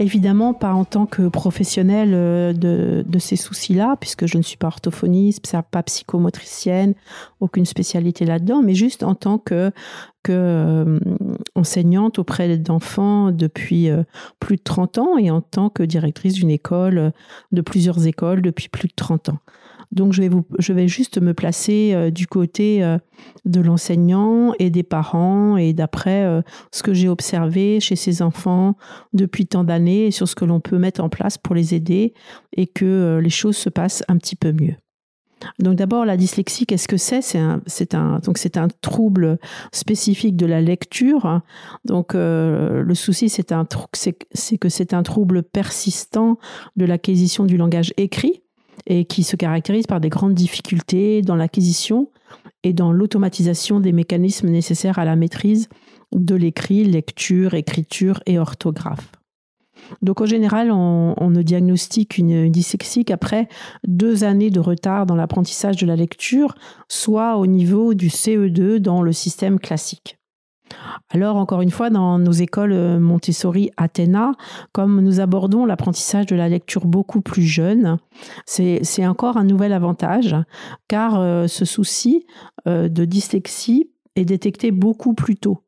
Évidemment, pas en tant que professionnel euh, de, ces soucis-là, puisque je ne suis pas orthophoniste, pas psychomotricienne, aucune spécialité là-dedans, mais juste en tant que, euh, auprès d'enfants depuis euh, plus de 30 ans et en tant que directrice d'une école, de plusieurs écoles depuis plus de 30 ans. Donc je vais, vous, je vais juste me placer euh, du côté euh, de l'enseignant et des parents et d'après euh, ce que j'ai observé chez ces enfants depuis tant d'années et sur ce que l'on peut mettre en place pour les aider et que les choses se passent un petit peu mieux. Donc d'abord la dyslexie, qu'est-ce que c'est? C'est un, un, donc c'est un trouble spécifique de la lecture. Donc le souci c'est un, c'est que c'est un trouble persistant de l'acquisition du langage écrit et qui se caractérise par des grandes difficultés dans l'acquisition et dans l'automatisation des mécanismes nécessaires à la maîtrise de l'écrit, lecture, écriture et orthographe. Donc en général, on, ne diagnostique une dyslexie qu'après deux années de retard dans l'apprentissage de la lecture, soit au niveau du CE2 dans le système classique. Alors, encore une fois, dans nos écoles euh, Montessori Athéna, comme nous abordons l'apprentissage de la lecture beaucoup plus jeune, c'est encore un nouvel avantage, car euh, ce souci euh, de dyslexie est détecté beaucoup plus tôt.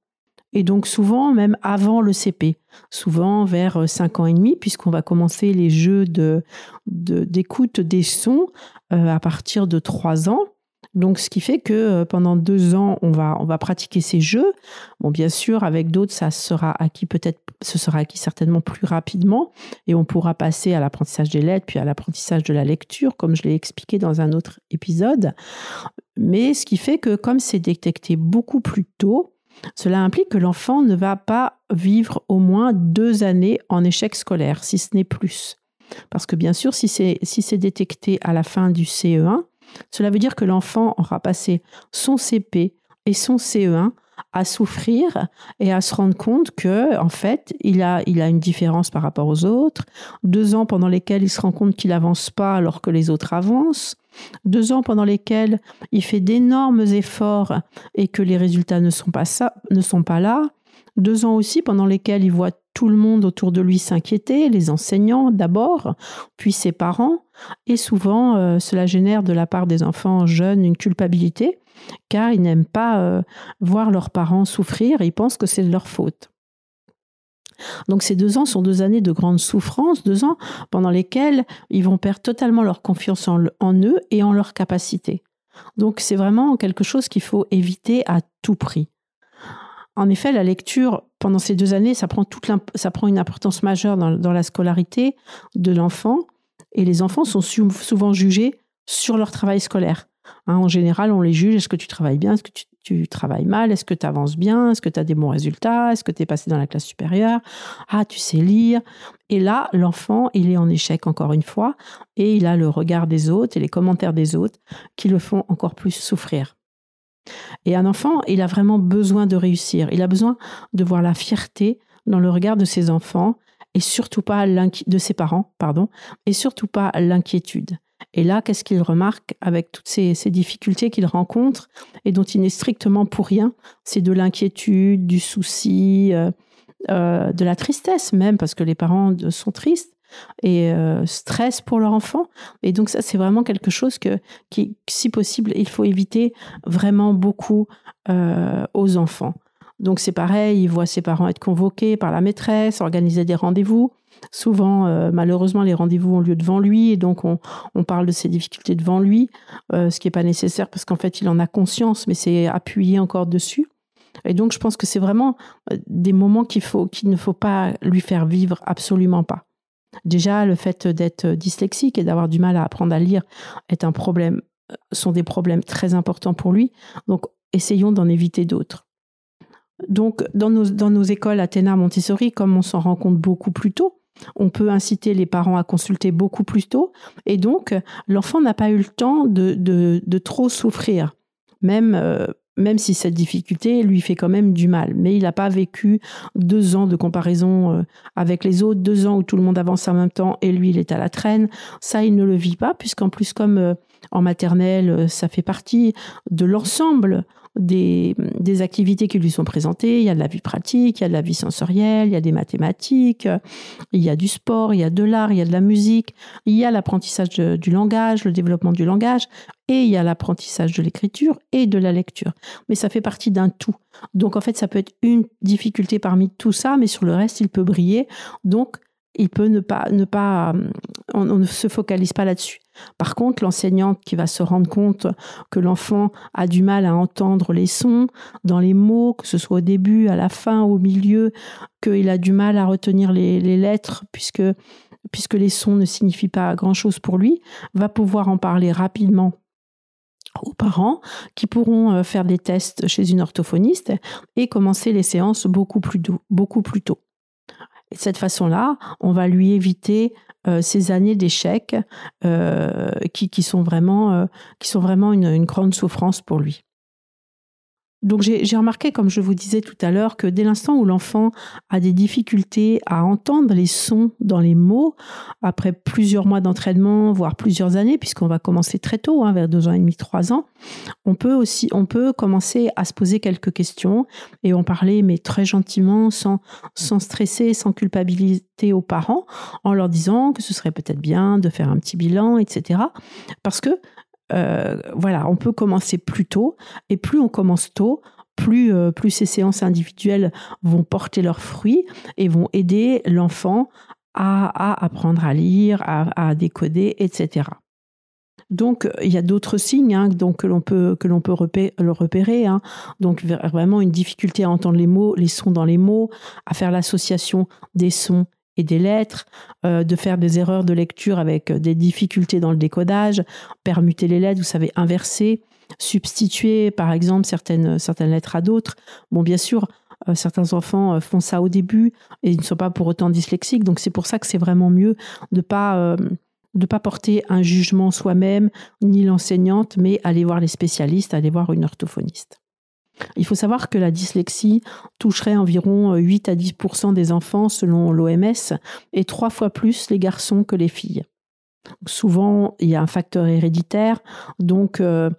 Et donc souvent même avant le CP, souvent vers 5 ans et demi, puisqu'on va commencer les jeux d'écoute de, des sons à partir de 3 ans. Donc, ce qui fait que euh, pendant deux ans, on va, on pratiquer ces jeux. Bon, bien sûr, avec d'autres, ça sera acquis peut-être, ce sera acquis certainement plus rapidement et on pourra passer à l'apprentissage des lettres, puis à l'apprentissage de la lecture, comme je l'ai expliqué dans un autre épisode. Mais ce qui fait que comme c'est détecté beaucoup plus tôt, cela implique que l'enfant ne va pas vivre au moins deux années en échec scolaire, si ce n'est plus. Parce que bien sûr, si c'est détecté à la fin du CE1, cela veut dire que l'enfant aura passé son CP et son CE1 à souffrir et à se rendre compte que en fait il a il a une différence par rapport aux autres. Deux ans pendant lesquels il se rend compte qu'il avance pas alors que les autres avancent. Deux ans pendant lesquels il fait d'énormes efforts et que les résultats ne sont pas ça ne sont pas là deux ans aussi pendant lesquels il voit tout le monde autour de lui s'inquiéter, les enseignants d'abord, puis ses parents, et souvent euh, cela génère de la part des enfants jeunes une culpabilité, car ils n'aiment pas euh, voir leurs parents souffrir, ils pensent que c'est de leur faute. Donc ces deux ans sont deux années de grande souffrance, deux ans pendant lesquels ils vont perdre totalement leur confiance en, en eux et en leurs capacités. Donc c'est vraiment quelque chose qu'il faut éviter à tout prix. En effet, la lecture, pendant ces deux années, ça prend, une importance majeure dans, la scolarité de l'enfant. Et les enfants sont souvent jugés sur leur travail scolaire. Hein, en général, on les juge. Est-ce que tu travailles bien Est-ce que tu travailles mal Est-ce que tu avances bien Est-ce que tu as des bons résultats Est-ce que tu es passé dans la classe supérieure Ah, tu sais lire Et là, l'enfant, il est en échec encore une fois et il a le regard des autres et les commentaires des autres qui le font encore plus souffrir. Et un enfant, il a vraiment besoin de réussir. Il a besoin de voir la fierté dans le regard de ses enfants et surtout pas de ses parents, pardon, et surtout pas l'inquiétude. Et là, qu'est-ce qu'il remarque avec toutes ces, difficultés qu'il rencontre et dont il n'est strictement pour rien? C'est de l'inquiétude, du souci, euh, euh, de la tristesse même, parce que les parents sont tristes et euh, stressent pour leur enfant. Et donc ça, c'est vraiment quelque chose que, si possible, il faut éviter vraiment beaucoup aux enfants. Donc c'est pareil, il voit ses parents être convoqués par la maîtresse, organiser des rendez-vous. Souvent, euh, malheureusement, les rendez-vous ont lieu devant lui et donc on, parle de ses difficultés devant lui, euh, ce qui n'est pas nécessaire parce qu'en fait, il en a conscience, mais c'est appuyé encore dessus. Et donc, je pense que c'est vraiment euh, des moments qu'il qu'il ne faut pas lui faire vivre absolument pas. Déjà, le fait d'être dyslexique et d'avoir du mal à apprendre à lire est un problème, sont des problèmes très importants pour lui. Donc, essayons d'en éviter d'autres. Donc, dans nos, écoles Athéna Montessori, comme on s'en rend compte beaucoup plus tôt, on peut inciter les parents à consulter beaucoup plus tôt. Et donc, l'enfant n'a pas eu le temps de, de, trop souffrir, même, euh, même si cette difficulté lui fait quand même du mal. Mais il n'a pas vécu deux ans de comparaison euh, avec les autres, deux ans où tout le monde avance en même temps et lui, il est à la traîne. Ça, il ne le vit pas, puisqu'en plus, comme euh, en maternelle, ça fait partie de l'ensemble des, des, activités qui lui sont présentées. Il y a de la vie pratique, il y a de la vie sensorielle, il y a des mathématiques, il y a du sport, il y a de l'art, il y a de la musique, il y a l'apprentissage du langage, le développement du langage, et il y a l'apprentissage de l'écriture et de la lecture. Mais ça fait partie d'un tout. Donc en fait, ça peut être une difficulté parmi tout ça, mais sur le reste, il peut briller. Donc il peut ne pas, ne pas, on, ne se focalise pas là-dessus. Par contre, l'enseignante qui va se rendre compte que l'enfant a du mal à entendre les sons dans les mots, que ce soit au début, à la fin, au milieu, qu'il a du mal à retenir les, lettres puisque, puisque les sons ne signifient pas grand-chose pour lui, va pouvoir en parler rapidement aux parents qui pourront euh, faire des tests chez une orthophoniste et commencer les séances beaucoup plus, beaucoup plus tôt. De cette façon-là, on va lui éviter euh, ces années d'échecs euh, qui, sont vraiment, euh, qui sont vraiment une grande souffrance pour lui. Donc j'ai remarqué, comme je vous disais tout à l'heure, que dès l'instant où l'enfant a des difficultés à entendre les sons dans les mots, après plusieurs mois d'entraînement, voire plusieurs années, puisqu'on va commencer très tôt, hein, vers deux ans et demi, trois ans, on peut aussi, on peut commencer à se poser quelques questions et en parler, mais très gentiment, sans, sans stresser, sans culpabilité aux parents, en leur disant que ce serait peut-être bien de faire un petit bilan, etc. Parce que euh, voilà, on peut commencer plus tôt et plus on commence tôt, plus, euh, plus ces séances individuelles vont porter leurs fruits et vont aider l'enfant à, apprendre à lire, à, décoder, etc. Donc, il y a d'autres signes hein, donc, que l'on peut, repérer. Hein. Donc, vraiment une difficulté à entendre les mots, les sons dans les mots, à faire l'association des sons des lettres, euh, de faire des erreurs de lecture avec euh, des difficultés dans le décodage, permuter les lettres, vous savez, inverser, substituer par exemple certaines, certaines lettres à d'autres. Bon, bien sûr, euh, certains enfants font ça au début et ils ne sont pas pour autant dyslexiques, donc c'est pour ça que c'est vraiment mieux de pas pas porter un jugement soi-même ni l'enseignante, mais aller voir les spécialistes, aller voir une orthophoniste. Il faut savoir que la dyslexie toucherait environ 8 euh, à 10% des enfants selon l'OMS et trois fois plus les garçons que les filles. Souvent, il y a un facteur héréditaire, donc euh,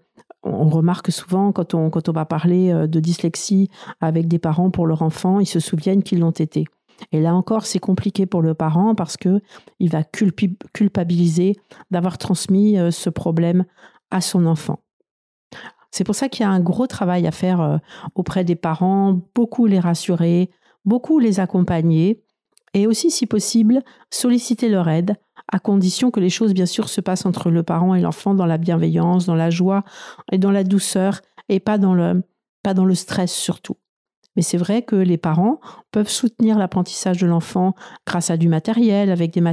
on remarque souvent quand on, quand on va parler euh, de dyslexie avec des parents pour leur enfant, ils se souviennent qu'ils l'ont été. Et là encore, c'est compliqué pour le parent parce que il va culpabiliser d'avoir transmis ce problème à son enfant. C'est pour ça qu'il y a un gros travail à faire euh, auprès des parents, beaucoup les rassurer, beaucoup les accompagner et aussi, si possible, solliciter leur aide, à condition que les choses, bien sûr, se passent entre le parent et l'enfant dans la bienveillance, dans la joie et dans la douceur et pas dans le, pas dans le stress surtout. Mais c'est vrai que les parents peuvent soutenir l'apprentissage de l'enfant grâce à du matériel, avec des,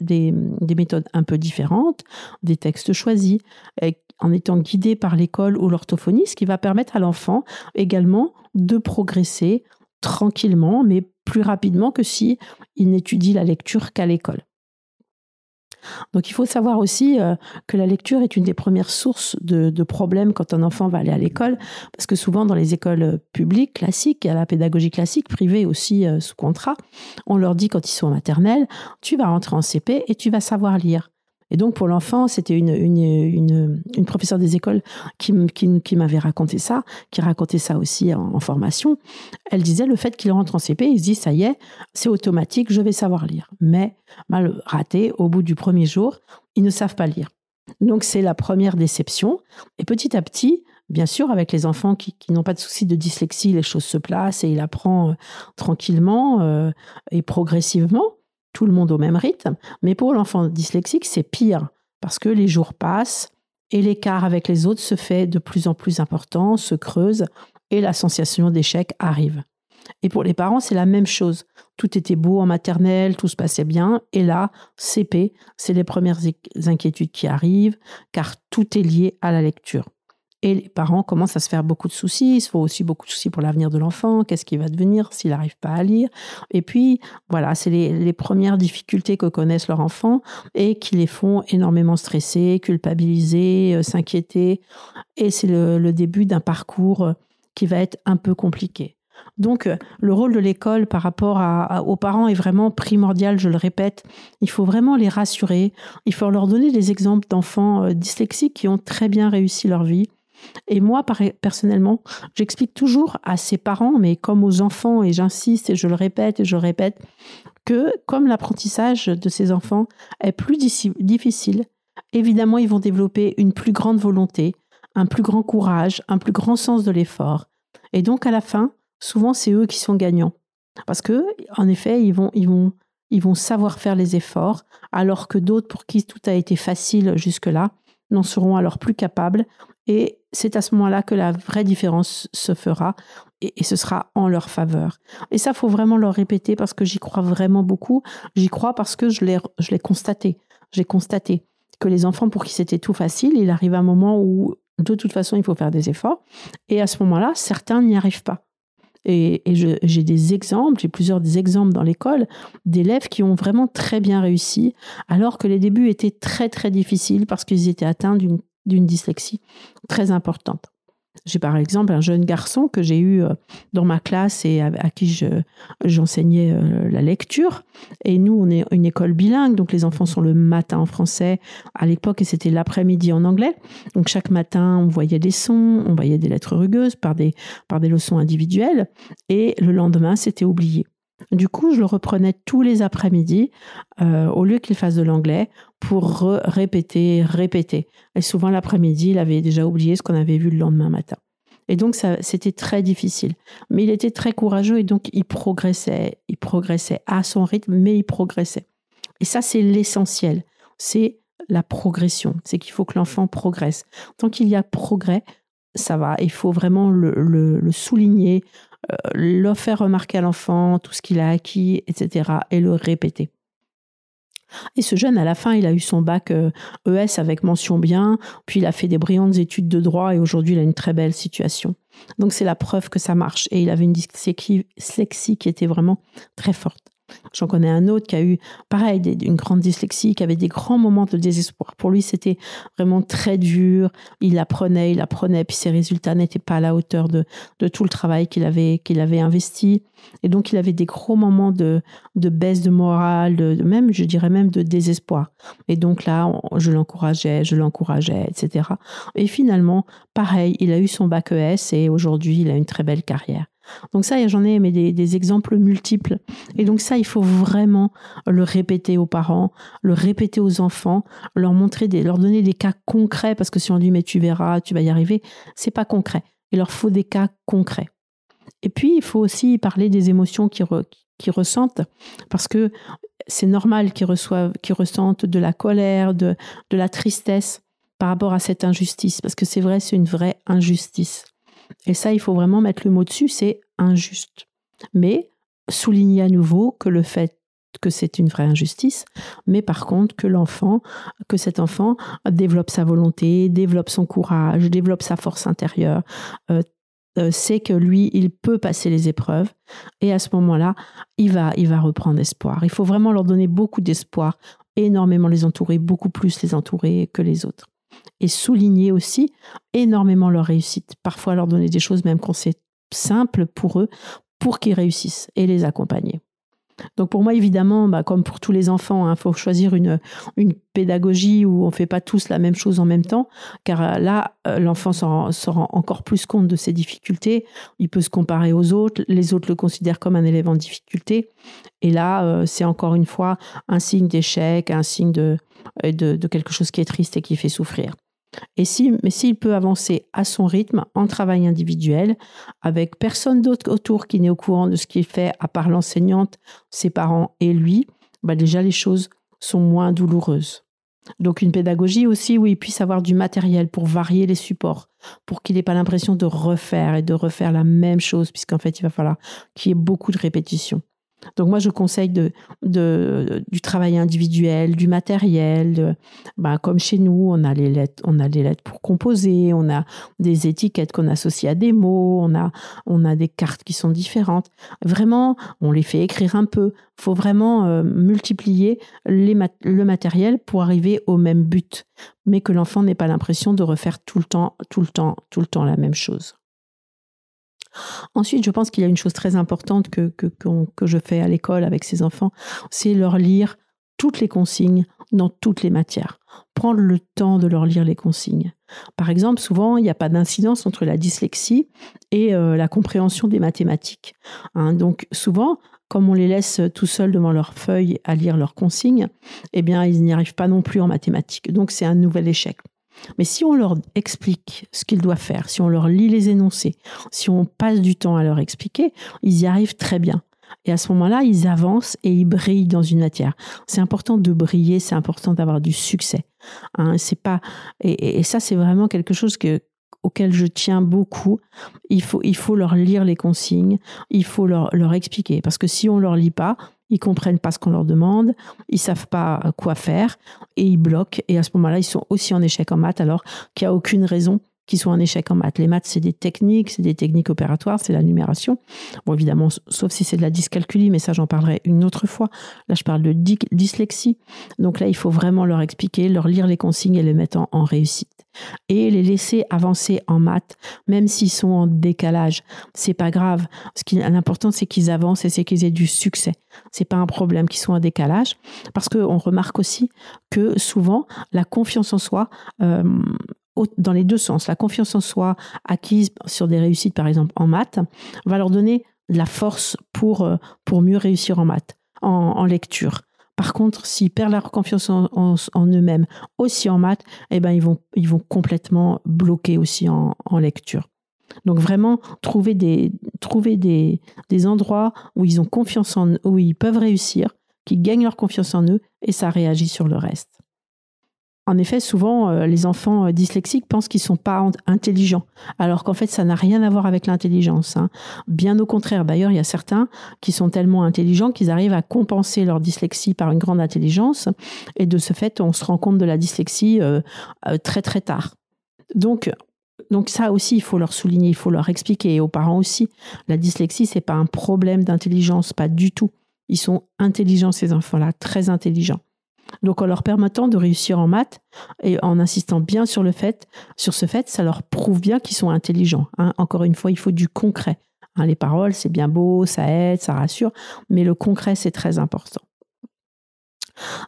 des, méthodes un peu différentes, des textes choisis, en étant guidé par l'école ou l'orthophonie, ce qui va permettre à l'enfant également de progresser tranquillement, mais plus rapidement que si il n'étudie la lecture qu'à l'école. Donc il faut savoir aussi euh, que la lecture est une des premières sources de, problèmes quand un enfant va aller à l'école, parce que souvent dans les écoles publiques classiques, à la pédagogie classique, privée aussi euh, sous contrat, on leur dit quand ils sont en maternelle, tu vas rentrer en CP et tu vas savoir lire. Et donc pour l'enfant, c'était une, une, une, professeure des écoles qui, qui, m'avait raconté ça, qui racontait ça aussi en, formation. Elle disait le fait qu'il rentre en CP, il se dit ça y est, c'est automatique, je vais savoir lire. Mais mal raté, au bout du premier jour, ils ne savent pas lire. Donc c'est la première déception. Et petit à petit, bien sûr, avec les enfants qui, n'ont pas de souci de dyslexie, les choses se placent et il apprend euh, tranquillement euh, et progressivement tout le monde au même rythme. Mais pour l'enfant dyslexique, c'est pire parce que les jours passent et l'écart avec les autres se fait de plus en plus important, se creuse et la sensation d'échec arrive. Et pour les parents, c'est la même chose. Tout était beau en maternelle, tout se passait bien. Et là, CP, c'est les premières inquiétudes qui arrivent, car tout est lié à la lecture. Et les parents commencent à se faire beaucoup de soucis. Il se faut aussi beaucoup de soucis pour l'avenir de l'enfant. Qu'est-ce qui va devenir s'il n'arrive pas à lire? Et puis, voilà, c'est les, premières difficultés que connaissent leurs enfants et qui les font énormément stresser, culpabiliser, euh, s'inquiéter. Et c'est le, début d'un parcours euh, qui va être un peu compliqué. Donc, euh, le rôle de l'école par rapport aux parents est vraiment primordial, je le répète. Il faut vraiment les rassurer. Il faut leur donner des exemples d'enfants dyslexiques qui ont très bien réussi leur vie et moi, personnellement, j'explique toujours à ses parents, mais comme aux enfants, et j'insiste et je le répète et je le répète, que comme l'apprentissage de ces enfants est plus difficile, évidemment, ils vont développer une plus grande volonté, un plus grand courage, un plus grand sens de l'effort. Et donc, à la fin, souvent, c'est eux qui sont gagnants. Parce que, en effet, ils vont, ils vont, ils vont savoir faire les efforts, alors que d'autres pour qui tout a été facile jusque-là n'en seront alors plus capables et c'est à ce moment-là que la vraie différence se fera et, ce sera en leur faveur. Et ça, faut vraiment leur répéter parce que j'y crois vraiment beaucoup. J'y crois parce que je l'ai, constaté. J'ai constaté que les enfants pour qui c'était tout facile, il arrive un moment où de toute façon il faut faire des efforts. Et à ce moment-là, certains n'y arrivent pas. Et, j'ai des exemples, j'ai plusieurs exemples dans l'école d'élèves qui ont vraiment très bien réussi, alors que les débuts étaient très très difficiles parce qu'ils étaient atteints d'une d'une dyslexie très importante. J'ai par exemple un jeune garçon que j'ai eu euh, dans ma classe et à, qui j'enseignais euh, la lecture. Et nous, on est une école bilingue, donc les enfants sont le matin en français à l'époque et c'était l'après-midi en anglais. Donc chaque matin, on voyait des sons, on voyait des lettres rugueuses par des, par des leçons individuelles. Et le lendemain, c'était oublié. Du coup, je le reprenais tous les après-midi, euh, au lieu qu'il fasse de l'anglais, pour répéter, répéter. Et souvent, l'après-midi, il avait déjà oublié ce qu'on avait vu le lendemain matin. Et donc, c'était très difficile. Mais il était très courageux et donc, il progressait. Il progressait à son rythme, mais il progressait. Et ça, c'est l'essentiel. C'est la progression. C'est qu'il faut que l'enfant progresse. Tant qu'il y a progrès, ça va. Il faut vraiment le souligner, euh, le faire remarquer à l'enfant, tout ce qu'il a acquis, etc., et le répéter. Et ce jeune, à la fin, il a eu son bac ES e avec mention bien, puis il a fait des brillantes études de droit et aujourd'hui, il a une très belle situation. Donc, c'est la preuve que ça marche. Et il avait une dyslexie qui était vraiment très forte. J'en connais un autre qui a eu, pareil, une grande dyslexie, qui avait des grands moments de désespoir. Pour lui, c'était vraiment très dur. Il apprenait, il apprenait, puis ses résultats n'étaient pas à la hauteur de, tout le travail qu'il avait, qu'il avait investi. Et donc, il avait des gros moments de, baisse de morale, de, même, je dirais même de désespoir. Et donc là, je l'encourageais, je l'encourageais, etc. Et finalement, pareil, il a eu son bac ES et aujourd'hui, il a une très belle carrière. Donc ça, j'en ai mais des, exemples multiples. Et donc ça, il faut vraiment le répéter aux parents, le répéter aux enfants, leur montrer, des, leur donner des cas concrets, parce que si on dit mais tu verras, tu vas y arriver, c'est pas concret. Il leur faut des cas concrets. Et puis, il faut aussi parler des émotions qu'ils ressentent, parce que c'est normal qu'ils reçoivent, ressentent de la colère, de la tristesse par rapport à cette injustice, parce que c'est vrai, c'est une vraie injustice. Et ça, il faut vraiment mettre le mot dessus, c'est injuste. Mais souligner à nouveau que le fait que c'est une vraie injustice, mais par contre que l'enfant, que cet enfant développe sa volonté, développe son courage, développe sa force intérieure, euh, euh, sait que lui, il peut passer les épreuves, et à ce moment-là, il va, il va reprendre espoir. Il faut vraiment leur donner beaucoup d'espoir, énormément les entourer, beaucoup plus les entourer que les autres. Et souligner aussi énormément leur réussite. Parfois leur donner des choses même qu'on sait simples pour eux, pour qu'ils réussissent et les accompagner. Donc pour moi, évidemment, bah, comme pour tous les enfants, il hein, faut choisir une, pédagogie où on ne fait pas tous la même chose en même temps, car euh, là, euh, l'enfant se rend, encore plus compte de ses difficultés, il peut se comparer aux autres, les autres le considèrent comme un élève en difficulté, et là, euh, c'est encore une fois un signe d'échec, un signe de quelque chose qui est triste et qui fait souffrir. Et si, mais s'il peut avancer à son rythme, en travail individuel, avec personne d'autre autour qui n'est au courant de ce qu'il fait, à part l'enseignante, ses parents et lui, bah déjà les choses sont moins douloureuses. Donc une pédagogie aussi où il puisse avoir du matériel pour varier les supports, pour qu'il n'ait pas l'impression de refaire et de refaire la même chose, puisqu'en fait il va falloir qu'il y ait beaucoup de répétitions. Donc moi, je conseille du travail individuel, du matériel. Ben, comme chez nous, on a les lettres, on a les lettres pour composer, on a des étiquettes qu'on associe à des mots, on a, des cartes qui sont différentes. Vraiment, on les fait écrire un peu. Il faut vraiment euh, multiplier le matériel pour arriver au même but, mais que l'enfant n'ait pas l'impression de refaire tout le temps, tout le temps, tout le temps la même chose. Ensuite, je pense qu'il y a une chose très importante que, que, je fais à l'école avec ces enfants, c'est leur lire toutes les consignes dans toutes les matières. Prendre le temps de leur lire les consignes. Par exemple, souvent, il n'y a pas d'incidence entre la dyslexie et euh, la compréhension des mathématiques. Hein. donc, souvent, comme on les laisse tout seuls devant leur feuille à lire leurs consignes, eh bien, ils n'y arrivent pas non plus en mathématiques. Donc, c'est un nouvel échec. Mais si on leur explique ce qu'ils doivent faire, si on leur lit les énoncés, si on passe du temps à leur expliquer, ils y arrivent très bien. Et à ce moment-là, ils avancent et ils brillent dans une matière. C'est important de briller, c'est important d'avoir du succès. Hein, c'est pas et, ça, c'est vraiment quelque chose que auquel je tiens beaucoup. Il faut, il faut leur lire les consignes, il faut leur, leur expliquer. Parce que si on leur lit pas, ils comprennent pas ce qu'on leur demande, ils savent pas quoi faire et ils bloquent. Et à ce moment-là, ils sont aussi en échec en maths alors qu'il n'y a aucune raison qu'ils soient en échec en maths. Les maths, c'est des techniques, c'est des techniques opératoires, c'est la numération. Bon, évidemment, sauf si c'est de la dyscalculie, mais ça, j'en parlerai une autre fois. Là, je parle de dyslexie. Donc là, il faut vraiment leur expliquer, leur lire les consignes et les mettre en réussite et les laisser avancer en maths, même s'ils sont en décalage. C'est pas grave. Ce qui l'important, c'est qu'ils avancent et c'est qu'ils aient du succès. C'est pas un problème qu'ils soient en décalage, parce qu'on remarque aussi que souvent la confiance en soi euh, dans les deux sens. La confiance en soi acquise sur des réussites, par exemple en maths, va leur donner de la force pour, euh, pour mieux réussir en maths, en lecture. Par contre, s'ils perdent leur confiance en, eux-mêmes, aussi en maths, eh ben, ils, vont, ils complètement bloquer aussi en, lecture. Donc vraiment, trouver, des endroits où ils ont confiance en où ils peuvent réussir, qui gagnent leur confiance en eux, et ça réagit sur le reste. En effet, souvent, euh, les enfants euh, dyslexiques pensent qu'ils sont pas intelligents, alors qu'en fait, ça n'a rien à voir avec l'intelligence. Hein. Bien au contraire. D'ailleurs, il y a certains qui sont tellement intelligents qu'ils arrivent à compenser leur dyslexie par une grande intelligence, et de ce fait, on se rend compte de la dyslexie euh, très très tard. Donc, donc ça aussi, il faut leur souligner, il faut leur expliquer, et aux parents aussi. La dyslexie, c'est pas un problème d'intelligence, pas du tout. Ils sont intelligents, ces enfants-là, très intelligents. Donc en leur permettant de réussir en maths et en insistant bien sur le fait, sur ce fait, ça leur prouve bien qu'ils sont intelligents. Hein. Encore une fois, il faut du concret. Hein. les paroles, c'est bien beau, ça aide, ça rassure, mais le concret, c'est très important.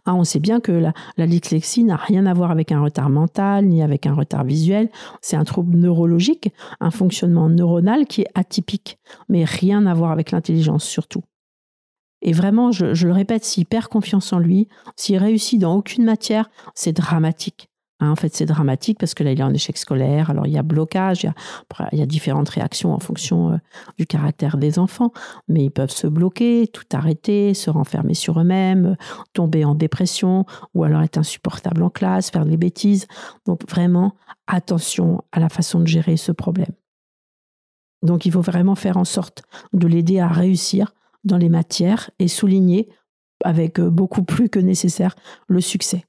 Ah, on sait bien que la, la dyslexie n'a rien à voir avec un retard mental ni avec un retard visuel. C'est un trouble neurologique, un fonctionnement neuronal qui est atypique, mais rien à voir avec l'intelligence surtout. Et vraiment, je, le répète, s'il perd confiance en lui, s'il réussit dans aucune matière, c'est dramatique. Hein, en fait, c'est dramatique parce que là, il est en échec scolaire. Alors, il y a blocage, il y a, différentes réactions en fonction euh, du caractère des enfants, mais ils peuvent se bloquer, tout arrêter, se renfermer sur eux-mêmes, tomber en dépression, ou alors être insupportable en classe, faire des bêtises. Donc, vraiment, attention à la façon de gérer ce problème. Donc, il faut vraiment faire en sorte de l'aider à réussir dans les matières et souligner avec beaucoup plus que nécessaire le succès.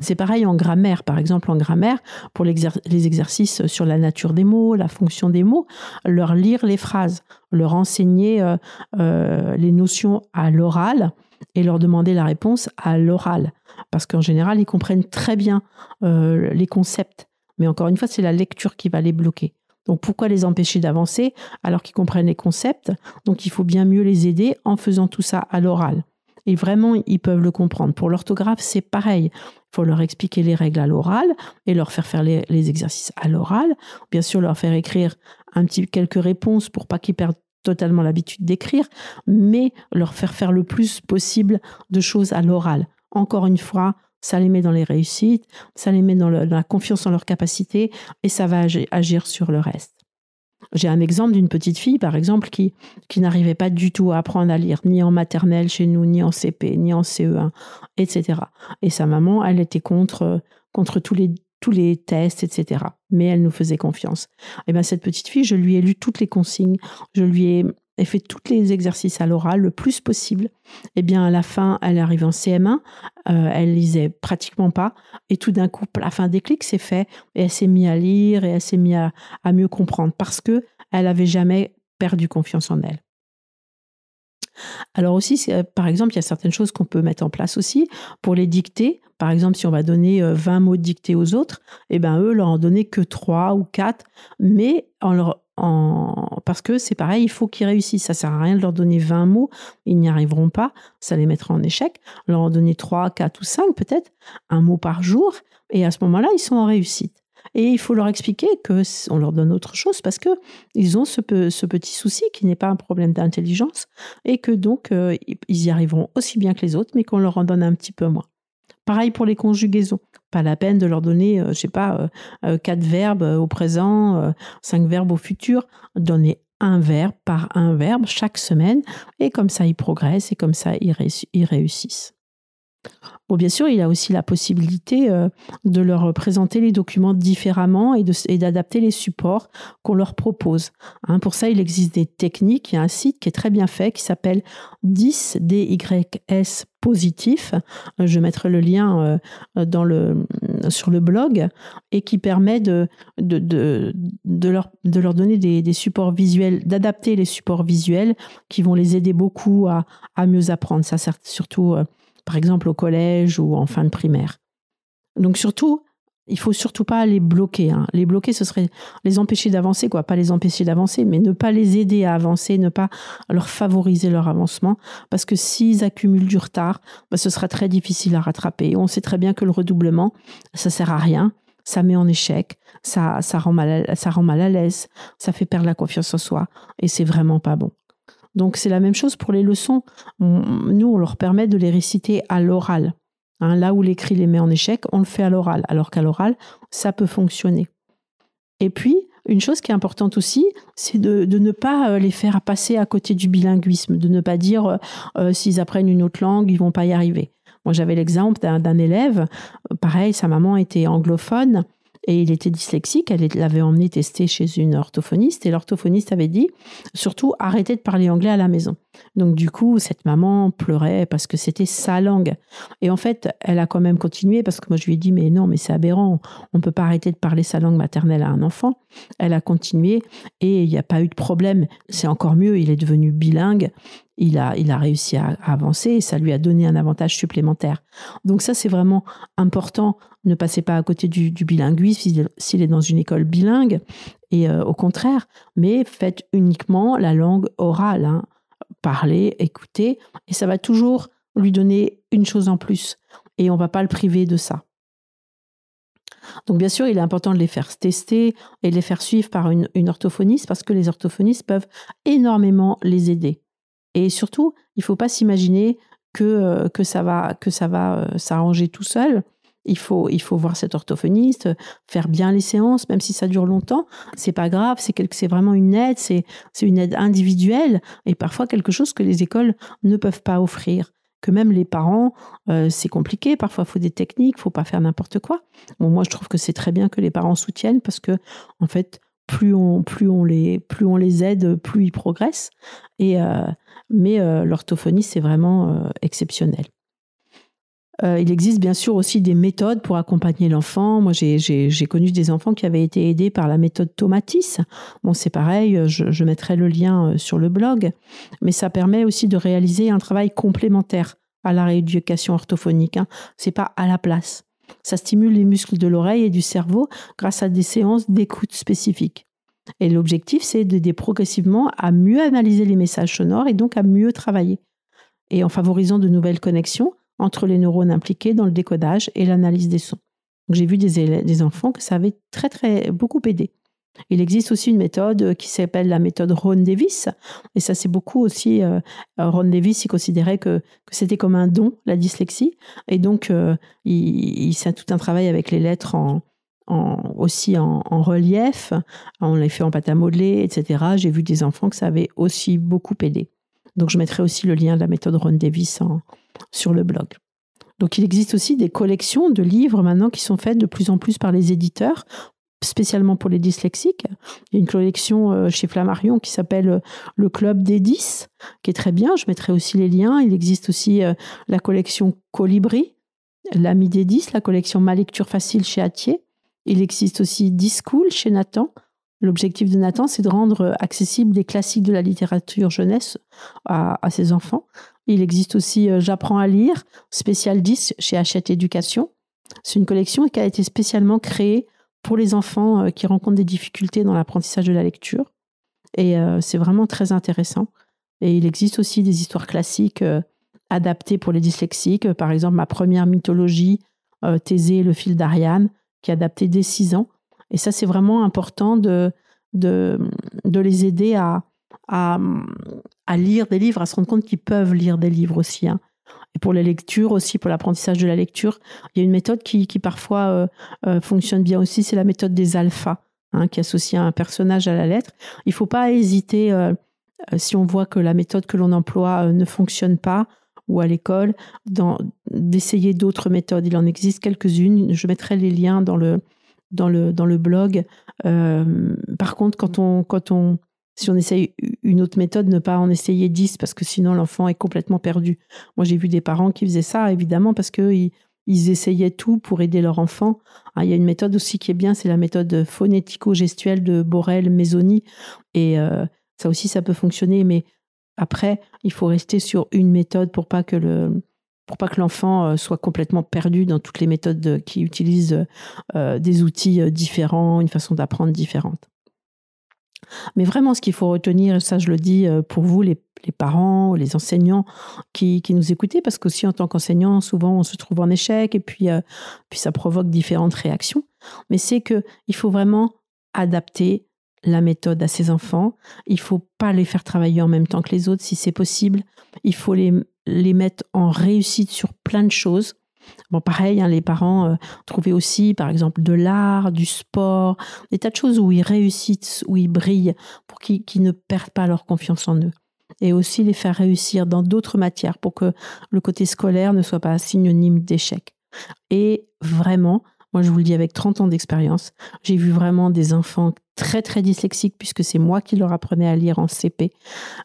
C'est pareil en grammaire, par exemple en grammaire, pour les exercices sur la nature des mots, la fonction des mots, leur lire les phrases, leur enseigner euh, euh, les notions à l'oral et leur demander la réponse à l'oral. Parce qu'en général, ils comprennent très bien euh, les concepts. Mais encore une fois, c'est la lecture qui va les bloquer. Donc pourquoi les empêcher d'avancer alors qu'ils comprennent les concepts? Donc il faut bien mieux les aider en faisant tout ça à l'oral. Et vraiment, ils peuvent le comprendre. Pour l'orthographe, c'est pareil. Il faut leur expliquer les règles à l'oral et leur faire faire les, exercices à l'oral. Bien sûr, leur faire écrire un petit quelques réponses pour pas qu'ils perdent totalement l'habitude d'écrire, mais leur faire faire le plus possible de choses à l'oral. Encore une fois, ça les met dans les réussites, ça les met dans, la confiance en leur capacité et ça va agir sur le reste. J'ai un exemple d'une petite fille, par exemple, qui, qui n'arrivait pas du tout à apprendre à lire, ni en maternelle chez nous, ni en CP, ni en CE1, etc. Et sa maman, elle était contre, contre tous les, tous les tests, etc. Mais elle nous faisait confiance. Et bien cette petite fille, je lui ai lu toutes les consignes, je lui ai et fait tous les exercices à l'oral le plus possible. Et eh bien, à la fin, elle arrive en CM1, euh, elle lisait pratiquement pas, et tout d'un coup, la fin des clics s'est fait, et elle s'est mise à lire, et elle s'est mise à, mieux comprendre, parce que elle avait jamais perdu confiance en elle. Alors aussi, euh, par exemple, il y a certaines choses qu'on peut mettre en place aussi pour les dicter. Par exemple, si on va donner 20 euh, mots de dictée aux autres, eh ben eux leur en donner que 3 ou 4, mais en leur parce que c'est pareil, il faut qu'ils réussissent. Ça sert à rien de leur donner 20 mots, ils n'y arriveront pas, ça les mettra en échec. Leur en donner 3, 4 ou 5 peut-être, un mot par jour, et à ce moment-là, ils sont en réussite. Et il faut leur expliquer que on leur donne autre chose parce que ils ont ce, petit souci qui n'est pas un problème d'intelligence et que donc euh, ils y arriveront aussi bien que les autres, mais qu'on leur en donne un petit peu moins. Pareil pour les conjugaisons. Pas la peine de leur donner, euh, je sais pas, euh, euh, quatre verbes au présent, cinq verbes au futur. Donnez un verbe par un verbe chaque semaine et comme ça ils progressent et comme ça ils, réussissent. Bon, bien sûr, il a aussi la possibilité de leur présenter les documents différemment et d'adapter les supports qu'on leur propose. Hein, pour ça, il existe des techniques. Il y a un site qui est très bien fait qui s'appelle 10DYS positif. Je mettrai le lien euh, sur le blog et qui permet de, de, leur, de leur donner des, supports visuels, d'adapter les supports visuels qui vont les aider beaucoup à, à mieux apprendre. Ça surtout, euh, par exemple, au collège ou en fin de primaire. Donc surtout, il faut surtout pas les bloquer. Hein. Les bloquer, ce serait les empêcher d'avancer, quoi. Pas les empêcher d'avancer, mais ne pas les aider à avancer, ne pas leur favoriser leur avancement, parce que s'ils accumulent du retard, bah, ce sera très difficile à rattraper. On sait très bien que le redoublement, ça sert à rien, ça met en échec, ça, ça rend mal, à, ça rend mal à l'aise, ça fait perdre la confiance en soi, et c'est vraiment pas bon. Donc c'est la même chose pour les leçons. nous, on leur permet de les réciter à l'oral. Hein, là où l'écrit les met en échec, on le fait à l'oral, alors qu'à l'oral, ça peut fonctionner. Et puis, une chose qui est importante aussi, c'est de, ne pas euh, les faire passer à côté du bilinguisme, de ne pas dire euh, euh, s'ils apprennent une autre langue, ils vont pas y arriver. Moi, j'avais l'exemple d'un élève, pareil, sa maman était anglophone, et il était dyslexique. Elle l'avait emmené tester chez une orthophoniste et l'orthophoniste avait dit surtout arrêtez de parler anglais à la maison. Donc du coup, cette maman pleurait parce que c'était sa langue. Et en fait, elle a quand même continué parce que moi je lui ai dit mais non, mais c'est aberrant, on ne peut pas arrêter de parler sa langue maternelle à un enfant. Elle a continué et il n'y a pas eu de problème. C'est encore mieux, il est devenu bilingue il a, il a réussi à, avancer et ça lui a donné un avantage supplémentaire. Donc ça, c'est vraiment important. Ne passez pas à côté du, bilinguisme s'il est dans une école bilingue et euh, au contraire, mais faites uniquement la langue orale. Hein. Parlez, écoutez et ça va toujours lui donner une chose en plus et on va pas le priver de ça. Donc bien sûr, il est important de les faire tester et les faire suivre par une orthophoniste parce que les orthophonistes peuvent énormément les aider. Et surtout, il ne faut pas s'imaginer que, euh, que ça va, que ça va euh, s'arranger tout seul. Il faut, il faut voir cet orthophoniste, faire bien les séances, même si ça dure longtemps. C'est pas grave, c'est c'est vraiment une aide, c'est une aide individuelle et parfois quelque chose que les écoles ne peuvent pas offrir. Que même les parents, euh, c'est compliqué. Parfois, il faut des techniques, faut pas faire n'importe quoi. Moi, je trouve que c'est très bien que les parents soutiennent parce que, en fait, plus on, les, aide, plus ils progressent. Et, mais l'orthophonie, c'est vraiment exceptionnel. Euh, il existe bien sûr aussi des méthodes pour accompagner l'enfant. Moi, j'ai connu des enfants qui avaient été aidés par la méthode Tomatis. Bon, c'est pareil, je, mettrai le lien euh, sur le blog, mais ça permet aussi de réaliser un travail complémentaire à la rééducation orthophonique. Hein. C'est pas à la place. Ça stimule les muscles de l'oreille et du cerveau grâce à des séances d'écoute spécifiques. Et l'objectif, c'est d'aider progressivement à mieux analyser les messages sonores et donc à mieux travailler. Et en favorisant de nouvelles connexions, entre les neurones impliqués dans le décodage et l'analyse des sons. J'ai vu des, des, enfants que ça avait très, très beaucoup aidé. Il existe aussi une méthode euh, qui s'appelle la méthode Ron Davis. Et ça, c'est beaucoup aussi. Euh, Ron Davis, il considérait que, c'était comme un don, la dyslexie. Et donc, euh, il, il tout un travail avec les lettres en, aussi en, relief. On l'a fait en pâte à modeler, etc. J'ai vu des enfants que ça avait aussi beaucoup aidé. Donc, je mettrai aussi le lien de la méthode Ron Davis sur le blog. Donc il existe aussi des collections de livres maintenant qui sont faites de plus en plus par les éditeurs, spécialement pour les dyslexiques. Il y a une collection euh, chez Flammarion qui s'appelle euh, Le Club des 10, qui est très bien. Je mettrai aussi les liens. Il existe aussi euh, la collection Colibri, l'ami des 10, la collection Ma lecture facile chez Atier. Il existe aussi Discool chez Nathan. L'objectif de Nathan, c'est de rendre accessibles des classiques de la littérature jeunesse à, à ses enfants. Il existe aussi J'apprends à lire, spécial 10 chez Hachette Éducation. C'est une collection qui a été spécialement créée pour les enfants euh, qui rencontrent des difficultés dans l'apprentissage de la lecture. Et euh, c'est vraiment très intéressant. Et il existe aussi des histoires classiques adaptées pour les dyslexiques. Par exemple, ma première mythologie, Thésée et le fil d'Ariane, qui est adaptée dès 6 ans. Et ça, c'est vraiment important de, de, les aider à, à, à lire des livres, à se rendre compte qu'ils peuvent lire des livres aussi. Hein. Pour la lecture aussi, pour l'apprentissage de la lecture, il y a une méthode qui, qui parfois euh, euh, fonctionne bien aussi, c'est la méthode des alphas, hein, qui associe un personnage à la lettre. Il ne faut pas hésiter, euh, si on voit que la méthode que l'on emploie ne fonctionne pas, ou à l'école, d'essayer d'autres méthodes. Il en existe quelques-unes. Je mettrai les liens dans le, dans le, dans le blog. par contre, quand on, quand on si on essaye une autre méthode, ne pas en essayer dix parce que sinon l'enfant est complètement perdu. Moi, j'ai vu des parents qui faisaient ça, évidemment, parce qu'ils ils essayaient tout pour aider leur enfant. Ah, il y a une méthode aussi qui est bien, c'est la méthode phonético-gestuelle de Borel, Mesoni. Et euh, ça aussi, ça peut fonctionner, mais après, il faut rester sur une méthode pour pas que pour pas que l'enfant euh, soit complètement perdu dans toutes les méthodes qui utilisent euh, des outils différents, une façon d'apprendre différente. Mais vraiment, ce qu'il faut retenir, ça je le dis euh, pour vous, les, parents, les enseignants qui, nous écoutez, parce qu'aussi en tant qu'enseignant, souvent on se trouve en échec et puis, euh, puis ça provoque différentes réactions. Mais c'est qu'il faut vraiment adapter la méthode à ses enfants. Il faut pas les faire travailler en même temps que les autres si c'est possible. Il faut les, les mettre en réussite sur plein de choses. Bon, pareil, hein, les parents euh, trouvaient aussi, par exemple, de l'art, du sport, des tas de choses où ils réussissent, où ils brillent, pour qu'ils ne perdent pas leur confiance en eux. Et aussi les faire réussir dans d'autres matières pour que le côté scolaire ne soit pas synonyme d'échec. Et vraiment, moi, je vous le dis avec 30 ans d'expérience, j'ai vu vraiment des enfants très, très dyslexiques, puisque c'est moi qui leur apprenais à lire en CP,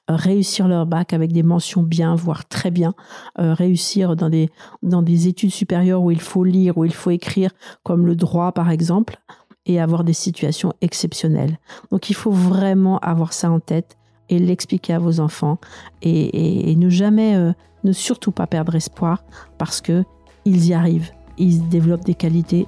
euh, réussir leur bac avec des mentions bien, voire très bien, euh, réussir dans des, dans des études supérieures où il faut lire, où il faut écrire, comme le droit, par exemple, et avoir des situations exceptionnelles. Donc, il faut vraiment avoir ça en tête et l'expliquer à vos enfants et, ne jamais, euh, ne surtout pas perdre espoir parce que ils y arrivent, ils développent des qualités